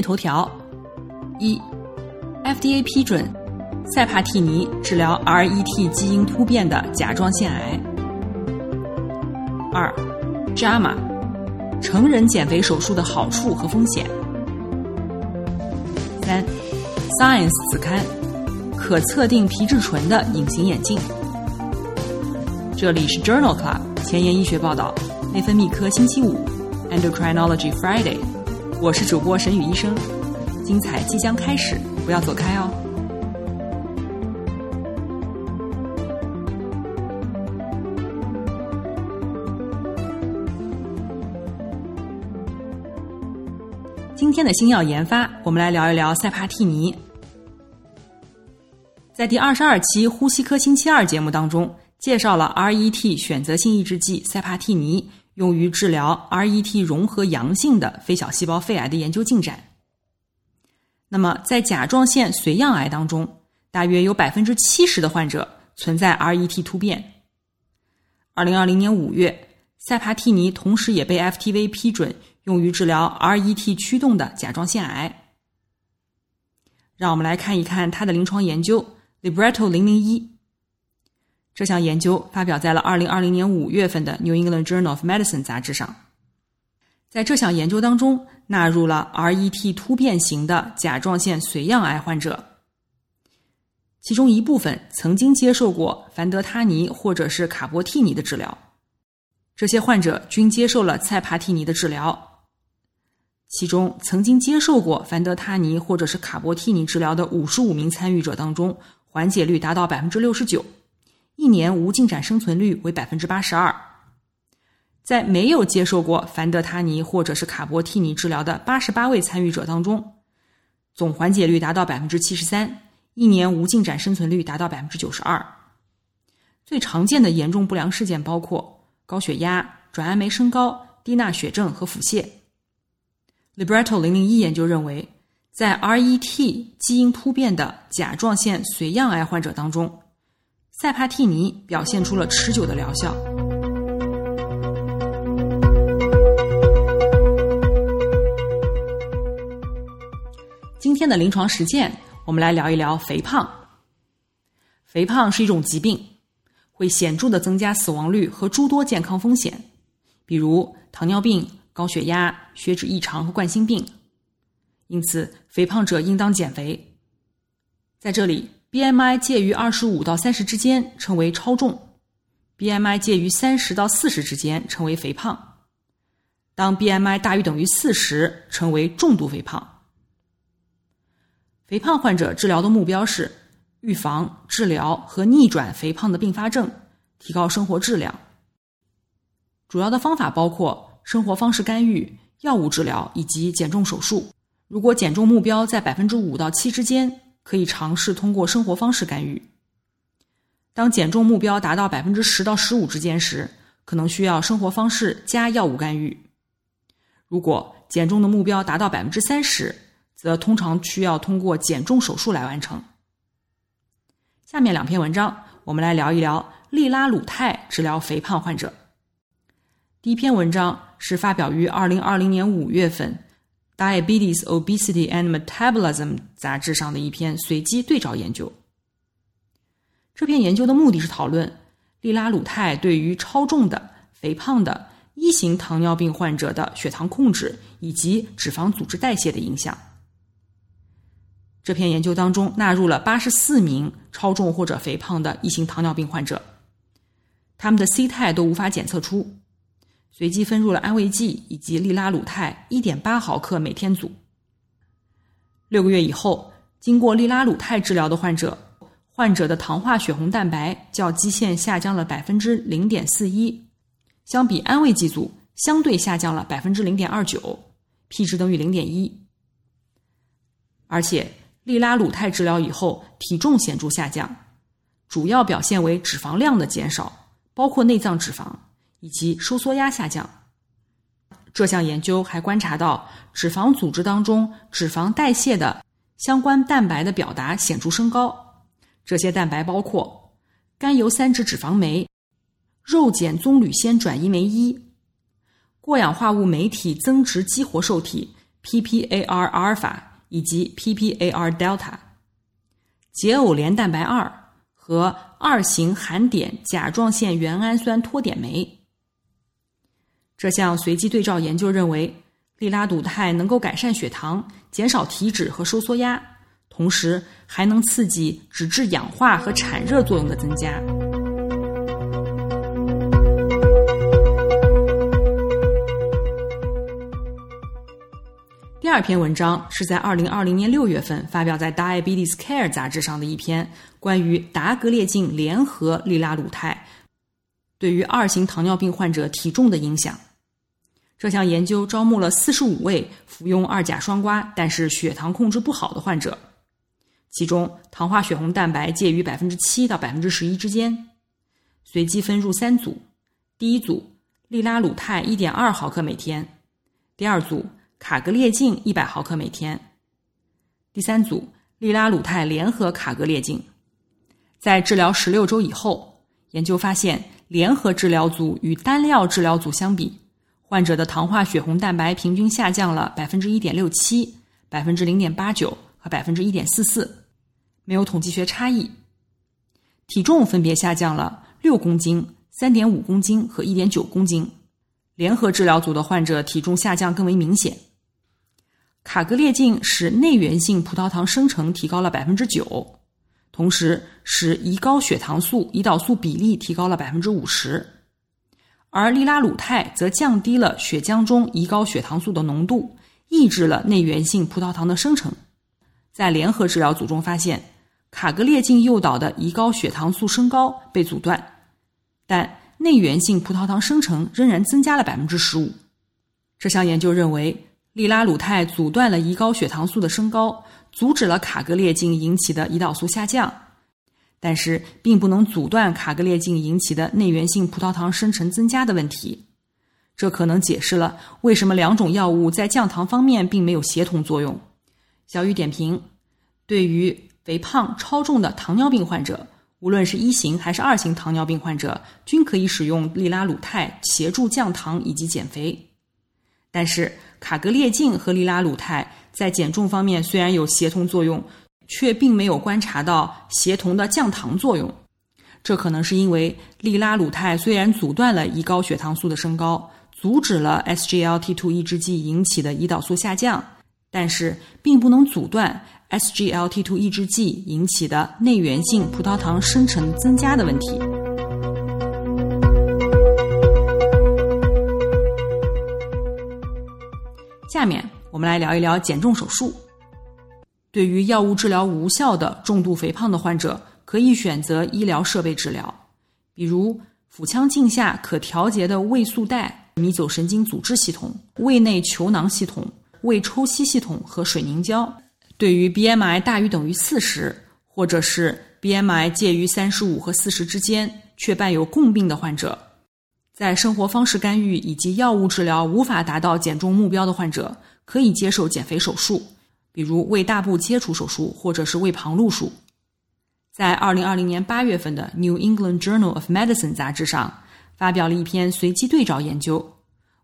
头条：一，FDA 批准塞帕替尼治疗 RET 基因突变的甲状腺癌。二，JAMA 成人减肥手术的好处和风险。三，Science 子刊可测定皮质醇的隐形眼镜。这里是 Journal Club 前沿医学报道，内分泌科星期五，Endocrinology Friday。我是主播沈宇医生，精彩即将开始，不要走开哦。今天的新药研发，我们来聊一聊塞帕替尼。在第二十二期呼吸科星期二节目当中，介绍了 RET 选择性抑制剂塞帕替尼。用于治疗 RET 融合阳性的非小细胞肺癌的研究进展。那么，在甲状腺髓样癌当中，大约有百分之七十的患者存在 RET 突变。二零二零年五月，塞帕替尼同时也被 FTV 批准用于治疗 RET 驱动的甲状腺癌。让我们来看一看它的临床研究 Libretto 零零一。这项研究发表在了二零二零年五月份的《New England Journal of Medicine》杂志上。在这项研究当中，纳入了 RET 突变型的甲状腺髓样癌患者，其中一部分曾经接受过凡德他尼或者是卡波替尼的治疗。这些患者均接受了塞帕替尼的治疗。其中曾经接受过凡德他尼或者是卡波替尼治疗的五十五名参与者当中，缓解率达到百分之六十九。一年无进展生存率为百分之八十二，在没有接受过凡德他尼或者是卡波替尼治疗的八十八位参与者当中，总缓解率达到百分之七十三，一年无进展生存率达到百分之九十二。最常见的严重不良事件包括高血压、转氨酶升高、低钠血症和腹泻。Libretto 零零一研究认为，在 RET 基因突变的甲状腺髓样癌患者当中。塞帕替尼表现出了持久的疗效。今天的临床实践，我们来聊一聊肥胖。肥胖是一种疾病，会显著的增加死亡率和诸多健康风险，比如糖尿病、高血压、血脂异常和冠心病。因此，肥胖者应当减肥。在这里。BMI 介于二十五到三十之间称为超重，BMI 介于三十到四十之间称为肥胖。当 BMI 大于等于四十，称为重度肥胖。肥胖患者治疗的目标是预防、治疗和逆转肥胖的并发症，提高生活质量。主要的方法包括生活方式干预、药物治疗以及减重手术。如果减重目标在百分之五到七之间。可以尝试通过生活方式干预。当减重目标达到百分之十到十五之间时，可能需要生活方式加药物干预。如果减重的目标达到百分之三十，则通常需要通过减重手术来完成。下面两篇文章，我们来聊一聊利拉鲁肽治疗肥胖患者。第一篇文章是发表于二零二零年五月份。Diabetes, Obesity and Metabolism 杂志上的一篇随机对照研究。这篇研究的目的是讨论利拉鲁肽对于超重的、肥胖的一型糖尿病患者的血糖控制以及脂肪组织代谢的影响。这篇研究当中纳入了八十四名超重或者肥胖的一型糖尿病患者，他们的 C 肽都无法检测出。随机分入了安慰剂以及利拉鲁肽一点八毫克每天组。六个月以后，经过利拉鲁肽治疗的患者，患者的糖化血红蛋白较基线下降了百分之零点四一，相比安慰剂组相对下降了百分之零点二九，p 值等于零点一。而且利拉鲁肽治疗以后体重显著下降，主要表现为脂肪量的减少，包括内脏脂肪以及收缩压下降。这项研究还观察到脂肪组织当中脂肪代谢的相关蛋白的表达显著升高，这些蛋白包括甘油三酯脂肪酶、肉碱棕榈酰转移酶一、过氧化物酶体增殖激活受体 PPAR 阿尔法以及 PPAR delta、解偶联蛋白二和二型含碘甲状腺原氨酸脱碘酶。这项随机对照研究认为，利拉鲁肽能够改善血糖、减少体脂和收缩压，同时还能刺激脂质氧化和产热作用的增加。第二篇文章是在二零二零年六月份发表在《Diabetes Care》杂志上的一篇关于达格列净联合利拉鲁肽对于二型糖尿病患者体重的影响。这项研究招募了四十五位服用二甲双胍但是血糖控制不好的患者，其中糖化血红蛋白介于百分之七到百分之十一之间。随机分入三组：第一组利拉鲁肽一点二毫克每天；第二组卡格列净一百毫克每天；第三组利拉鲁肽联合卡格列净。在治疗十六周以后，研究发现，联合治疗组与单料治疗组相比。患者的糖化血红蛋白平均下降了百分之一点六七、百分之零点八九和百分之一点四四，没有统计学差异。体重分别下降了六公斤、三点五公斤和一点九公斤。联合治疗组的患者体重下降更为明显。卡格列净使内源性葡萄糖生成提高了百分之九，同时使胰高血糖素胰岛素比例提高了百分之五十。而利拉鲁肽则降低了血浆中胰高血糖素的浓度，抑制了内源性葡萄糖的生成。在联合治疗组中发现，卡格列净诱导的胰高血糖素升高被阻断，但内源性葡萄糖生成仍然增加了百分之十五。这项研究认为，利拉鲁肽阻断了胰高血糖素的升高，阻止了卡格列净引起的胰岛素下降。但是，并不能阻断卡格列净引起的内源性葡萄糖生成增加的问题。这可能解释了为什么两种药物在降糖方面并没有协同作用。小雨点评：对于肥胖、超重的糖尿病患者，无论是一型还是二型糖尿病患者，均可以使用利拉鲁肽协助降糖以及减肥。但是，卡格列净和利拉鲁肽在减重方面虽然有协同作用。却并没有观察到协同的降糖作用，这可能是因为利拉鲁肽虽然阻断了胰高血糖素的升高，阻止了 SGLT2 抑制剂引起的胰岛素下降，但是并不能阻断 SGLT2 抑制剂引起的内源性葡萄糖生成增加的问题。下面我们来聊一聊减重手术。对于药物治疗无效的重度肥胖的患者，可以选择医疗设备治疗，比如腹腔镜下可调节的胃束带、迷走神经阻滞系统、胃内球囊系统、胃抽吸系统和水凝胶。对于 BMI 大于等于四十，或者是 BMI 介于三十五和四十之间却伴有共病的患者，在生活方式干预以及药物治疗无法达到减重目标的患者，可以接受减肥手术。比如胃大部切除手术，或者是胃旁路术，在二零二零年八月份的《New England Journal of Medicine》杂志上发表了一篇随机对照研究，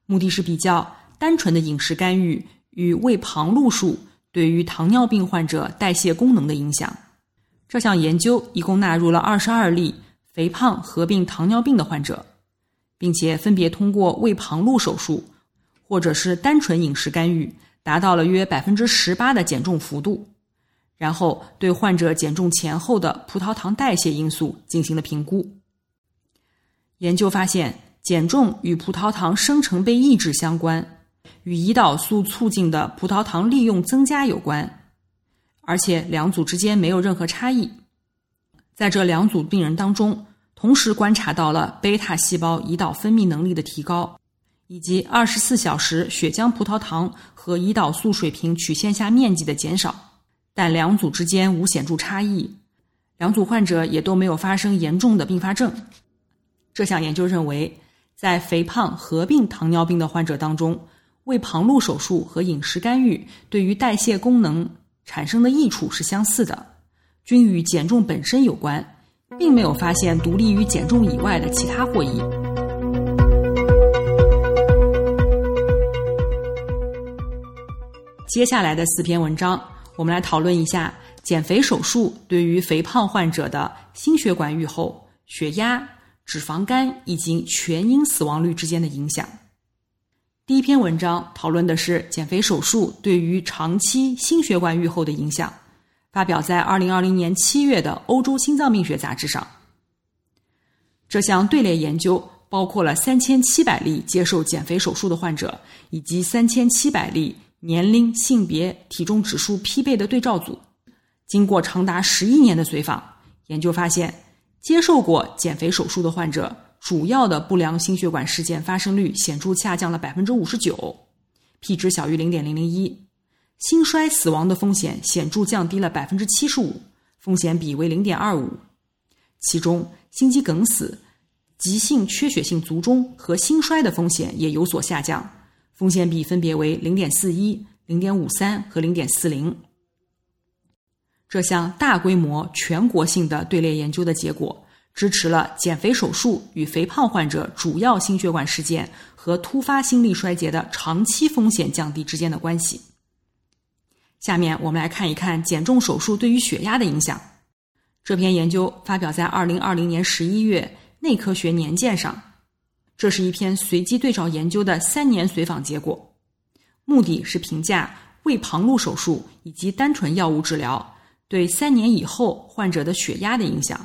目的是比较单纯的饮食干预与胃旁路术对于糖尿病患者代谢功能的影响。这项研究一共纳入了二十二例肥胖合并糖尿病的患者，并且分别通过胃旁路手术，或者是单纯饮食干预。达到了约百分之十八的减重幅度，然后对患者减重前后的葡萄糖代谢因素进行了评估。研究发现，减重与葡萄糖生成被抑制相关，与胰岛素促进的葡萄糖利用增加有关，而且两组之间没有任何差异。在这两组病人当中，同时观察到了贝塔细胞胰岛分泌能力的提高，以及二十四小时血浆葡萄糖和胰岛素水平曲线下面积的减少，但两组之间无显著差异，两组患者也都没有发生严重的并发症。这项研究认为，在肥胖合并糖尿病的患者当中，胃旁路手术和饮食干预对于代谢功能产生的益处是相似的，均与减重本身有关。并没有发现独立于减重以外的其他获益。接下来的四篇文章，我们来讨论一下减肥手术对于肥胖患者的心血管预后、血压、脂肪肝以及全因死亡率之间的影响。第一篇文章讨论的是减肥手术对于长期心血管预后的影响。发表在二零二零年七月的《欧洲心脏病学杂志》上。这项队列研究包括了三千七百例接受减肥手术的患者，以及三千七百例年龄、性别、体重指数匹配的对照组。经过长达十一年的随访，研究发现，接受过减肥手术的患者，主要的不良心血管事件发生率显著下降了百分之五十九，P 值小于零点零零一。心衰死亡的风险显著降低了百分之七十五，风险比为零点二五。其中，心肌梗死、急性缺血性卒中和心衰的风险也有所下降，风险比分别为零点四一、零点五三和零点四零。这项大规模全国性的队列研究的结果，支持了减肥手术与肥胖患者主要心血管事件和突发心力衰竭的长期风险降低之间的关系。下面我们来看一看减重手术对于血压的影响。这篇研究发表在二零二零年十一月《内科学年鉴》上。这是一篇随机对照研究的三年随访结果，目的是评价胃旁路手术以及单纯药物治疗对三年以后患者的血压的影响。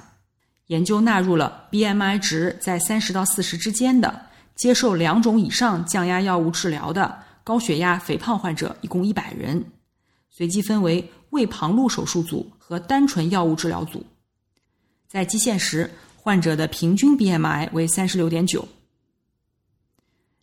研究纳入了 BMI 值在三十到四十之间的、接受两种以上降压药物治疗的高血压肥胖患者，一共一百人。随机分为胃旁路手术组和单纯药物治疗组，在基线时，患者的平均 BMI 为三十六点九。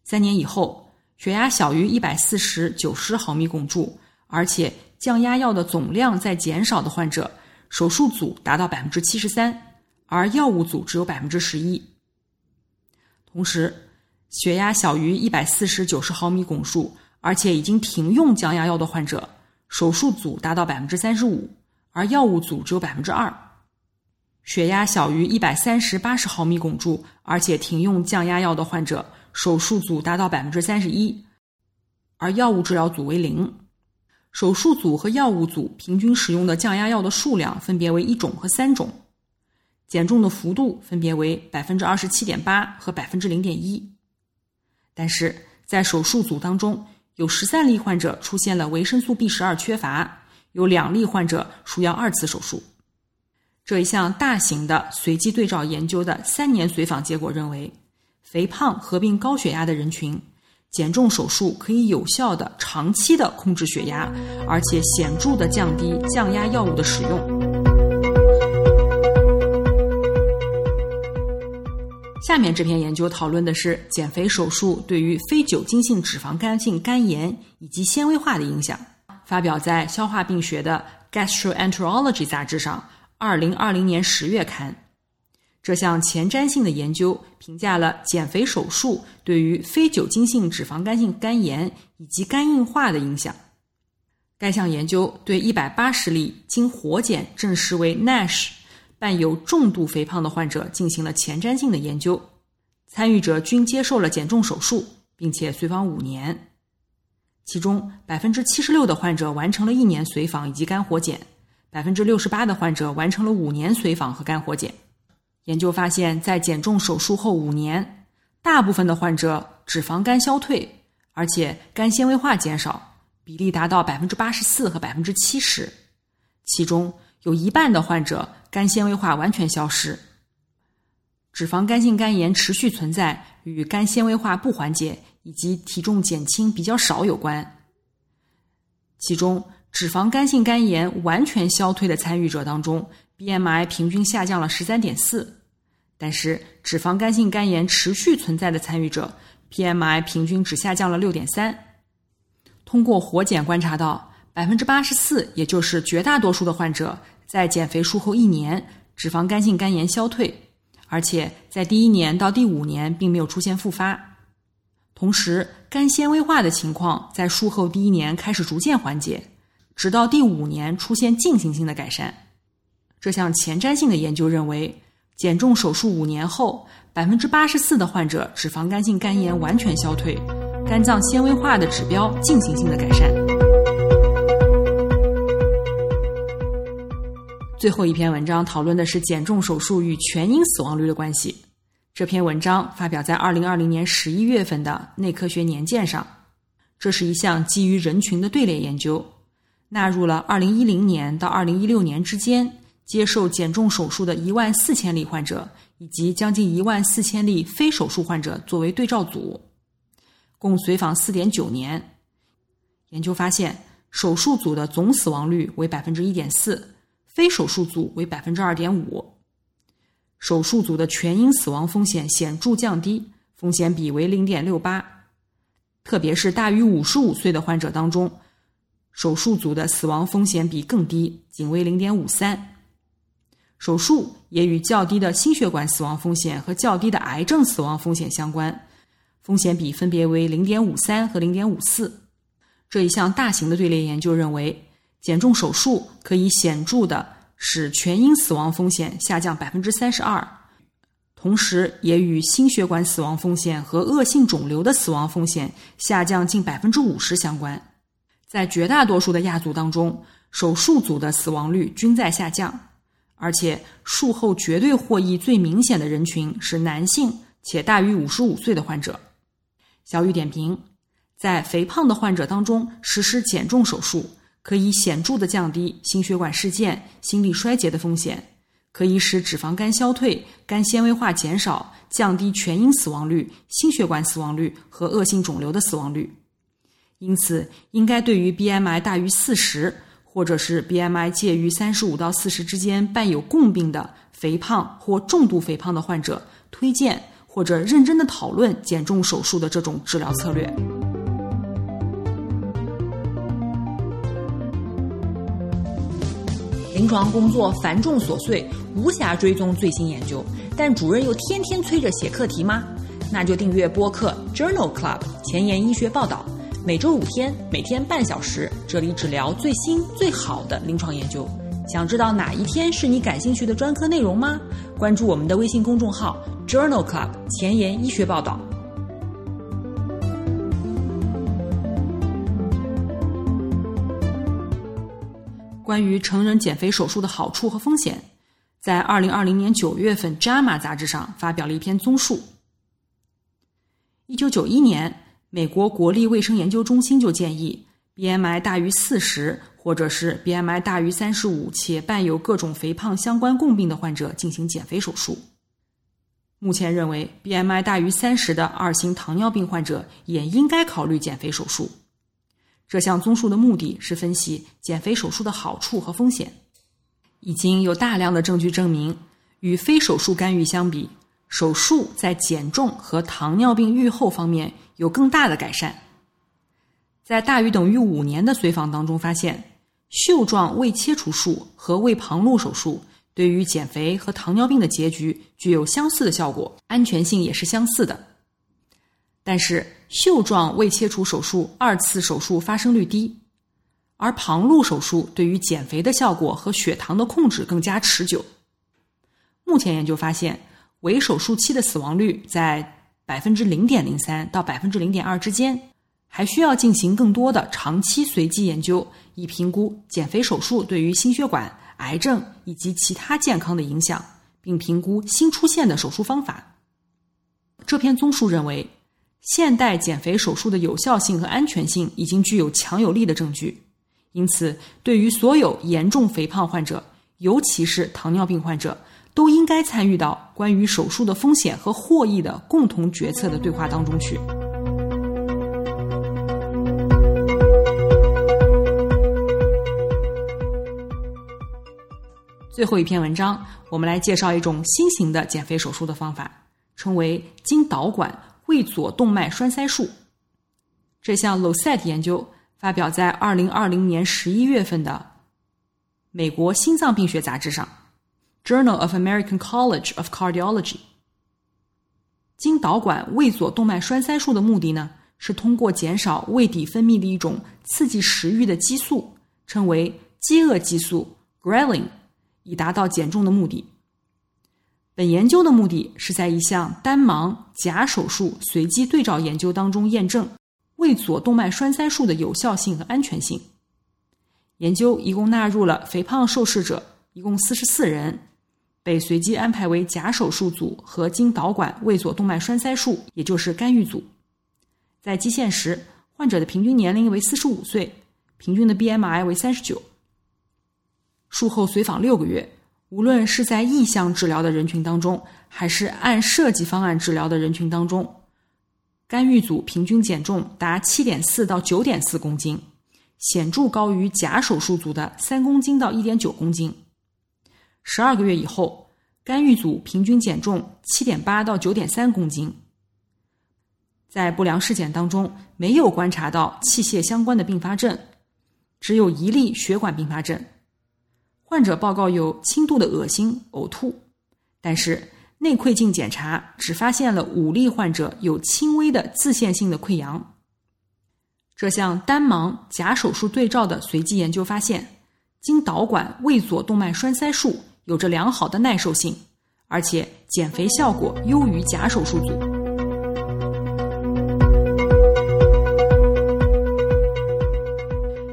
三年以后，血压小于一百四十九十毫米汞柱，而且降压药的总量在减少的患者，手术组达到百分之七十三，而药物组只有百分之十一。同时，血压小于一百四十九十毫米汞柱，而且已经停用降压药的患者。手术组达到百分之三十五，而药物组只有百分之二。血压小于一百三十八十毫米汞柱，而且停用降压药的患者，手术组达到百分之三十一，而药物治疗组为零。手术组和药物组平均使用的降压药的数量分别为一种和三种，减重的幅度分别为百分之二十七点八和百分之零点一。但是在手术组当中，有十三例患者出现了维生素 B 十二缺乏，有两例患者需要二次手术。这一项大型的随机对照研究的三年随访结果认为，肥胖合并高血压的人群，减重手术可以有效的长期的控制血压，而且显著的降低降压药物的使用。下面这篇研究讨论的是减肥手术对于非酒精性脂肪肝性肝炎以及纤维化的影响，发表在《消化病学的 Gastroenterology》杂志上，二零二零年十月刊。这项前瞻性的研究评价了减肥手术对于非酒精性脂肪肝性肝炎以及肝硬化的影响。该项研究对一百八十例经活检证实为 NASH。伴有重度肥胖的患者进行了前瞻性的研究，参与者均接受了减重手术，并且随访五年。其中百分之七十六的患者完成了一年随访以及肝活检，百分之六十八的患者完成了五年随访和肝活检。研究发现，在减重手术后五年，大部分的患者脂肪肝消退，而且肝纤维化减少，比例达到百分之八十四和百分之七十。其中有一半的患者。肝纤维化完全消失，脂肪肝性肝炎持续存在与肝纤维化不缓解以及体重减轻比较少有关。其中，脂肪肝性肝炎完全消退的参与者当中，BMI 平均下降了十三点四，但是脂肪肝性肝炎持续存在的参与者，PMI 平均只下降了六点三。通过活检观察到，百分之八十四，也就是绝大多数的患者，在减肥术后一年，脂肪肝性肝炎消退，而且在第一年到第五年并没有出现复发。同时，肝纤维化的情况在术后第一年开始逐渐缓解，直到第五年出现进行性的改善。这项前瞻性的研究认为，减重手术五年后，百分之八十四的患者脂肪肝性肝炎完全消退，肝脏纤维化的指标进行性的改善。最后一篇文章讨论的是减重手术与全因死亡率的关系。这篇文章发表在二零二零年十一月份的《内科学年鉴》上。这是一项基于人群的队列研究，纳入了二零一零年到二零一六年之间接受减重手术的一万四千例患者，以及将近一万四千例非手术患者作为对照组，共随访四点九年。研究发现，手术组的总死亡率为百分之一点四，非手术组为百分之二点五。手术组的全因死亡风险显著降低，风险比为零点六八。特别是大于五十五岁的患者当中，手术组的死亡风险比更低，仅为零点五三。手术也与较低的心血管死亡风险和较低的癌症死亡风险相关，风险比分别为零点五三和零点五四。这一项大型的队列研究认为，减重手术可以显著的。使全因死亡风险下降百分之三十二，同时也与心血管死亡风险和恶性肿瘤的死亡风险下降近百分之五十相关。在绝大多数的亚组当中，手术组的死亡率均在下降，而且术后绝对获益最明显的人群是男性且大于五十五岁的患者。小雨点评：在肥胖的患者当中实施减重手术。可以显著的降低心血管事件、心力衰竭的风险，可以使脂肪肝消退、肝纤维化减少，降低全因死亡率、心血管死亡率和恶性肿瘤的死亡率。因此，应该对于 BMI 大于四十，或者是 BMI 介于三十五到四十之间伴有共病的肥胖或重度肥胖的患者，推荐或者认真的讨论减重手术的这种治疗策略。临床工作繁重琐碎，无暇追踪最新研究，但主任又天天催着写课题吗？那就订阅播客 Journal Club 前沿医学报道，每周五天，每天半小时，这里只聊最新最好的临床研究。想知道哪一天是你感兴趣的专科内容吗？关注我们的微信公众号 Journal Club 前沿医学报道。关于成人减肥手术的好处和风险，在二零二零年九月份《JAMA》杂志上发表了一篇综述。一九九一年，美国国立卫生研究中心就建议，BMI 大于四十或者是 BMI 大于三十五且伴有各种肥胖相关共病的患者进行减肥手术。目前认为，BMI 大于三十的二型糖尿病患者也应该考虑减肥手术。这项综述的目的是分析减肥手术的好处和风险。已经有大量的证据证明，与非手术干预相比，手术在减重和糖尿病预后方面有更大的改善。在大于等于五年的随访当中，发现袖状胃切除术和胃旁路手术对于减肥和糖尿病的结局具有相似的效果，安全性也是相似的。但是，袖状胃切除手术二次手术发生率低，而旁路手术对于减肥的效果和血糖的控制更加持久。目前研究发现，围手术期的死亡率在百分之零点零三到百分之零点二之间，还需要进行更多的长期随机研究，以评估减肥手术对于心血管、癌症以及其他健康的影响，并评估新出现的手术方法。这篇综述认为。现代减肥手术的有效性和安全性已经具有强有力的证据，因此，对于所有严重肥胖患者，尤其是糖尿病患者，都应该参与到关于手术的风险和获益的共同决策的对话当中去。最后一篇文章，我们来介绍一种新型的减肥手术的方法，称为经导管胃左动脉栓塞术。这项 LOSET 研究发表在二零二零年十一月份的美国心脏病学杂志上，《Journal of American College of Cardiology》。经导管胃左动脉栓塞术的目的呢，是通过减少胃底分泌的一种刺激食欲的激素，称为饥饿激素 g r e l i n。以达到减重的目的。本研究的目的是在一项单盲假手术随机对照研究当中验证胃左动脉栓塞术的有效性和安全性。研究一共纳入了肥胖受试者，一共四十四人，被随机安排为假手术组和经导管胃左动脉栓塞术，也就是干预组。在基线时，患者的平均年龄为四十五岁，平均的 BMI 为三十九。术后随访六个月，无论是在意向治疗的人群当中，还是按设计方案治疗的人群当中，干预组平均减重达七点四到九点四公斤，显著高于假手术组的三公斤到一点九公斤。十二个月以后，干预组平均减重七点八到九点三公斤。在不良事件当中，没有观察到器械相关的并发症，只有一例血管并发症。患者报告有轻度的恶心、呕吐，但是内窥镜检查只发现了五例患者有轻微的自限性的溃疡。这项单盲假手术对照的随机研究发现，经导管胃左动脉栓塞术有着良好的耐受性，而且减肥效果优于假手术组。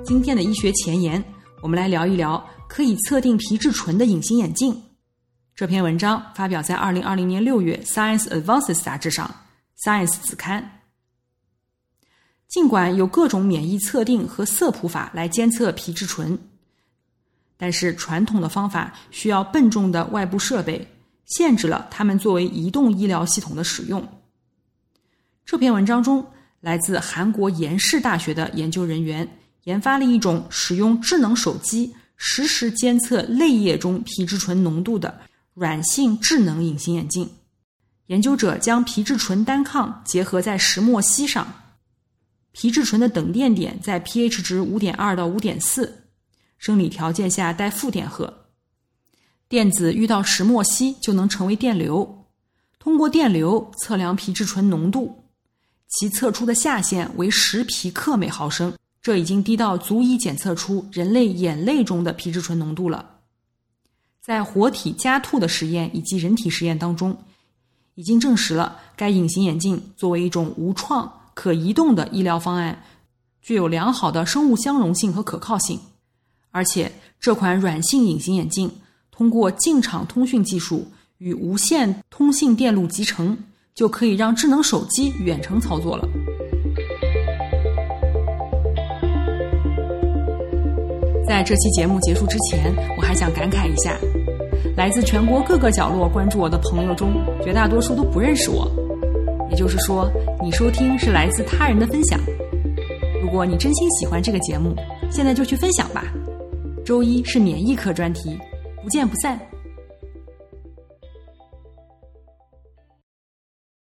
今天的医学前沿，我们来聊一聊。可以测定皮质醇的隐形眼镜，这篇文章发表在二零二零年六月《Science Advances》杂志上，《Science》子刊。尽管有各种免疫测定和色谱法来监测皮质醇，但是传统的方法需要笨重的外部设备，限制了它们作为移动医疗系统的使用。这篇文章中，来自韩国延世大学的研究人员研发了一种使用智能手机。实时监测泪液中皮质醇浓度的软性智能隐形眼镜。研究者将皮质醇单抗结合在石墨烯上，皮质醇的等电点在 pH 值五点二到五点四，生理条件下带负电荷。电子遇到石墨烯就能成为电流，通过电流测量皮质醇浓度，其测出的下限为十皮克每毫升。这已经低到足以检测出人类眼泪中的皮质醇浓度了。在活体家兔的实验以及人体实验当中，已经证实了该隐形眼镜作为一种无创、可移动的医疗方案，具有良好的生物相容性和可靠性。而且，这款软性隐形眼镜通过近场通讯技术与无线通信电路集成，就可以让智能手机远程操作了。在这期节目结束之前，我还想感慨一下：来自全国各个角落关注我的朋友中，绝大多数都不认识我。也就是说，你收听是来自他人的分享。如果你真心喜欢这个节目，现在就去分享吧。周一是免疫课专题，不见不散。